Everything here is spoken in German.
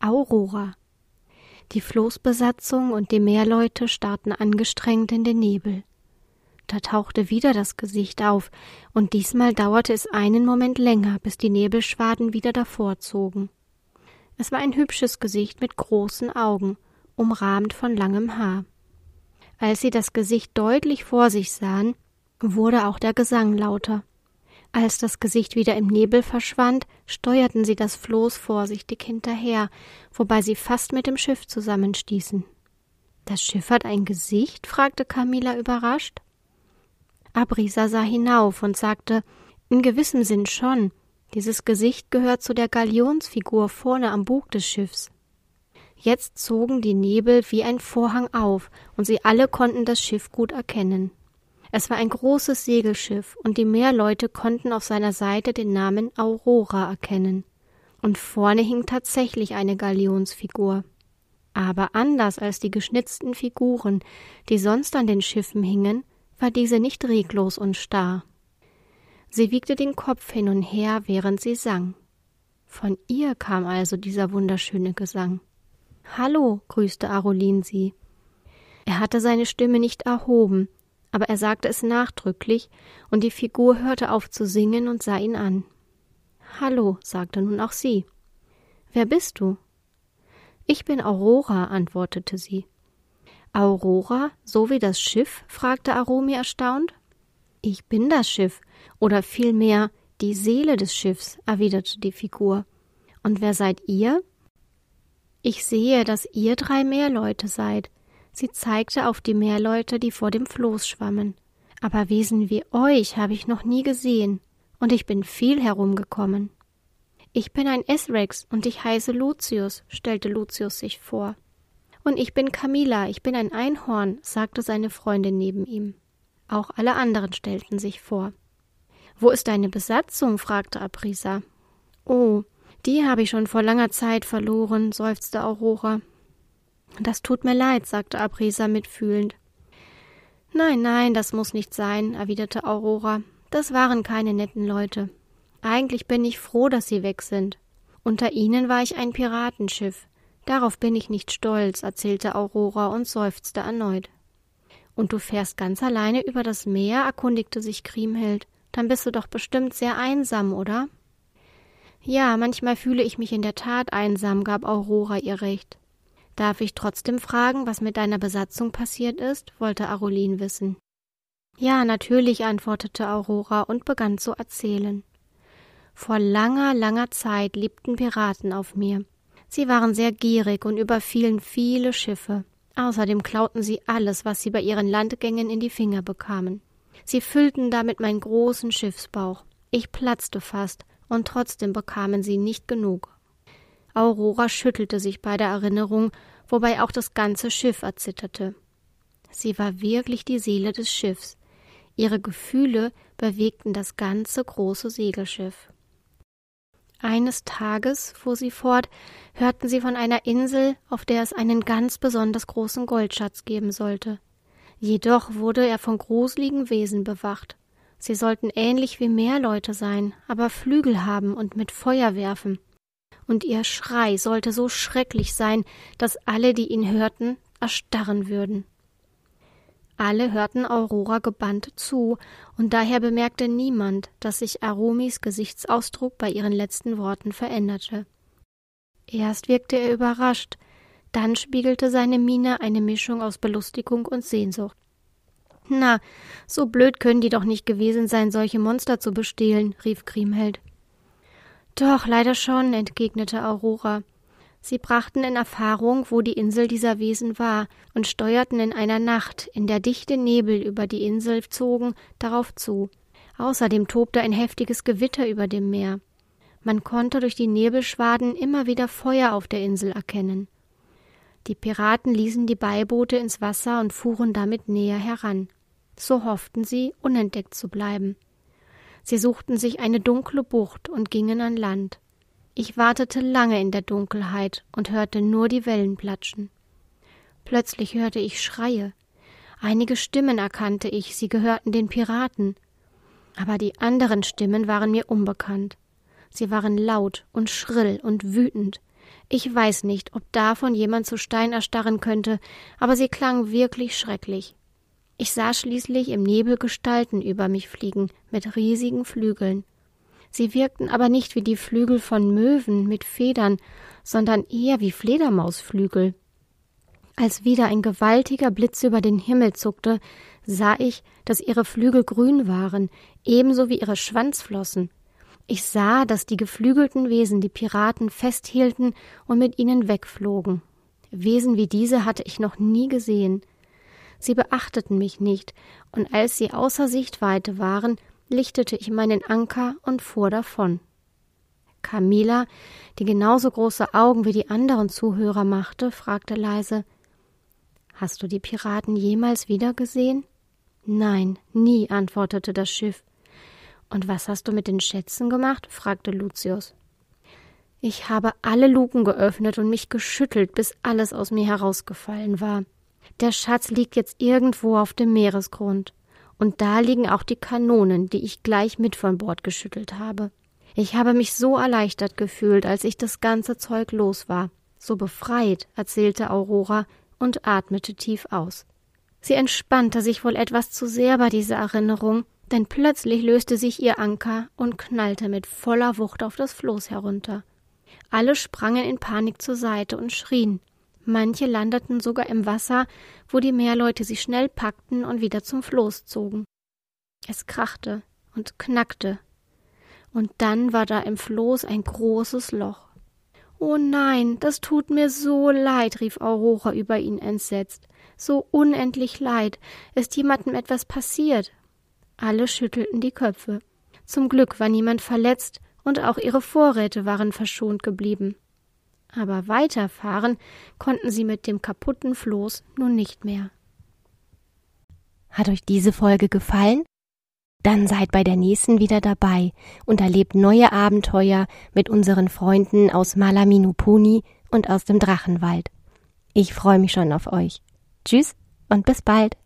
Aurora Die Floßbesatzung und die Meerleute starrten angestrengt in den Nebel. Da tauchte wieder das Gesicht auf, und diesmal dauerte es einen Moment länger, bis die Nebelschwaden wieder davorzogen. Es war ein hübsches Gesicht mit großen Augen, umrahmt von langem Haar. Als sie das Gesicht deutlich vor sich sahen, wurde auch der Gesang lauter. Als das Gesicht wieder im Nebel verschwand, steuerten sie das Floß vorsichtig hinterher, wobei sie fast mit dem Schiff zusammenstießen. Das Schiff hat ein Gesicht? fragte Camilla überrascht. Abrisa sah hinauf und sagte In gewissem Sinn schon. Dieses Gesicht gehört zu der Galionsfigur vorne am Bug des Schiffs. Jetzt zogen die Nebel wie ein Vorhang auf, und sie alle konnten das Schiff gut erkennen. Es war ein großes Segelschiff, und die Meerleute konnten auf seiner Seite den Namen Aurora erkennen. Und vorne hing tatsächlich eine Galionsfigur. Aber anders als die geschnitzten Figuren, die sonst an den Schiffen hingen, war diese nicht reglos und starr. Sie wiegte den Kopf hin und her, während sie sang. Von ihr kam also dieser wunderschöne Gesang. Hallo, grüßte Arolin sie. Er hatte seine Stimme nicht erhoben, aber er sagte es nachdrücklich, und die Figur hörte auf zu singen und sah ihn an. Hallo, sagte nun auch sie. Wer bist du? Ich bin Aurora, antwortete sie. Aurora, so wie das Schiff? fragte Aromi erstaunt. Ich bin das Schiff, oder vielmehr die Seele des Schiffs, erwiderte die Figur. Und wer seid ihr? Ich sehe, dass ihr drei Meerleute seid. Sie zeigte auf die Meerleute, die vor dem Floß schwammen. Aber Wesen wie euch habe ich noch nie gesehen, und ich bin viel herumgekommen. Ich bin ein Esrex und ich heiße Lucius, stellte Lucius sich vor. Und ich bin Camilla, ich bin ein Einhorn, sagte seine Freundin neben ihm. Auch alle anderen stellten sich vor. Wo ist deine Besatzung? fragte Aprisa. Oh, die habe ich schon vor langer Zeit verloren, seufzte Aurora. Das tut mir leid, sagte Aprisa mitfühlend. Nein, nein, das muss nicht sein, erwiderte Aurora. Das waren keine netten Leute. Eigentlich bin ich froh, dass sie weg sind. Unter ihnen war ich ein Piratenschiff. Darauf bin ich nicht stolz, erzählte Aurora und seufzte erneut. Und du fährst ganz alleine über das Meer? erkundigte sich Kriemhild. Dann bist du doch bestimmt sehr einsam, oder? Ja, manchmal fühle ich mich in der Tat einsam, gab Aurora ihr recht. Darf ich trotzdem fragen, was mit deiner Besatzung passiert ist? wollte Arolin wissen. Ja, natürlich, antwortete Aurora und begann zu erzählen. Vor langer, langer Zeit lebten Piraten auf mir. Sie waren sehr gierig und überfielen viele Schiffe. Außerdem klauten sie alles, was sie bei ihren Landgängen in die Finger bekamen. Sie füllten damit meinen großen Schiffsbauch. Ich platzte fast, und trotzdem bekamen sie nicht genug. Aurora schüttelte sich bei der Erinnerung, wobei auch das ganze Schiff erzitterte. Sie war wirklich die Seele des Schiffs. Ihre Gefühle bewegten das ganze große Segelschiff. Eines Tages, fuhr sie fort, hörten sie von einer Insel, auf der es einen ganz besonders großen Goldschatz geben sollte. Jedoch wurde er von gruseligen Wesen bewacht. Sie sollten ähnlich wie Meerleute sein, aber Flügel haben und mit Feuer werfen. Und ihr Schrei sollte so schrecklich sein, dass alle, die ihn hörten, erstarren würden. Alle hörten Aurora gebannt zu, und daher bemerkte niemand, dass sich Aromis Gesichtsausdruck bei ihren letzten Worten veränderte. Erst wirkte er überrascht, dann spiegelte seine Miene eine Mischung aus Belustigung und Sehnsucht. Na, so blöd können die doch nicht gewesen sein, solche Monster zu bestehlen, rief Kriemhild. Doch, leider schon, entgegnete Aurora. Sie brachten in Erfahrung, wo die Insel dieser Wesen war, und steuerten in einer Nacht, in der dichte Nebel über die Insel zogen, darauf zu. Außerdem tobte ein heftiges Gewitter über dem Meer. Man konnte durch die Nebelschwaden immer wieder Feuer auf der Insel erkennen. Die Piraten ließen die Beiboote ins Wasser und fuhren damit näher heran. So hofften sie, unentdeckt zu bleiben. Sie suchten sich eine dunkle Bucht und gingen an Land. Ich wartete lange in der Dunkelheit und hörte nur die Wellen platschen. Plötzlich hörte ich Schreie. Einige Stimmen erkannte ich, sie gehörten den Piraten. Aber die anderen Stimmen waren mir unbekannt. Sie waren laut und schrill und wütend. Ich weiß nicht, ob davon jemand zu Stein erstarren könnte, aber sie klang wirklich schrecklich. Ich sah schließlich im Nebel Gestalten über mich fliegen, mit riesigen Flügeln. Sie wirkten aber nicht wie die Flügel von Möwen mit Federn, sondern eher wie Fledermausflügel. Als wieder ein gewaltiger Blitz über den Himmel zuckte, sah ich, dass ihre Flügel grün waren, ebenso wie ihre Schwanzflossen. Ich sah, dass die geflügelten Wesen die Piraten festhielten und mit ihnen wegflogen. Wesen wie diese hatte ich noch nie gesehen. Sie beachteten mich nicht, und als sie außer Sichtweite waren, lichtete ich meinen Anker und fuhr davon. Camilla, die genauso große Augen wie die anderen Zuhörer machte, fragte leise Hast du die Piraten jemals wiedergesehen? Nein, nie, antwortete das Schiff. Und was hast du mit den Schätzen gemacht? fragte Lucius. Ich habe alle Luken geöffnet und mich geschüttelt, bis alles aus mir herausgefallen war. Der Schatz liegt jetzt irgendwo auf dem Meeresgrund. Und da liegen auch die Kanonen, die ich gleich mit von Bord geschüttelt habe. Ich habe mich so erleichtert gefühlt, als ich das ganze Zeug los war. So befreit, erzählte Aurora und atmete tief aus. Sie entspannte sich wohl etwas zu sehr bei dieser Erinnerung, denn plötzlich löste sich ihr Anker und knallte mit voller Wucht auf das Floß herunter. Alle sprangen in Panik zur Seite und schrien. Manche landeten sogar im Wasser, wo die Meerleute sie schnell packten und wieder zum Floß zogen. Es krachte und knackte, und dann war da im Floß ein großes Loch. Oh nein, das tut mir so leid, rief Aurora über ihn entsetzt. So unendlich leid. Ist jemandem etwas passiert? Alle schüttelten die Köpfe. Zum Glück war niemand verletzt und auch ihre Vorräte waren verschont geblieben. Aber weiterfahren konnten sie mit dem kaputten Floß nun nicht mehr. Hat euch diese Folge gefallen? Dann seid bei der nächsten wieder dabei und erlebt neue Abenteuer mit unseren Freunden aus Malaminupuni und aus dem Drachenwald. Ich freue mich schon auf euch. Tschüss und bis bald.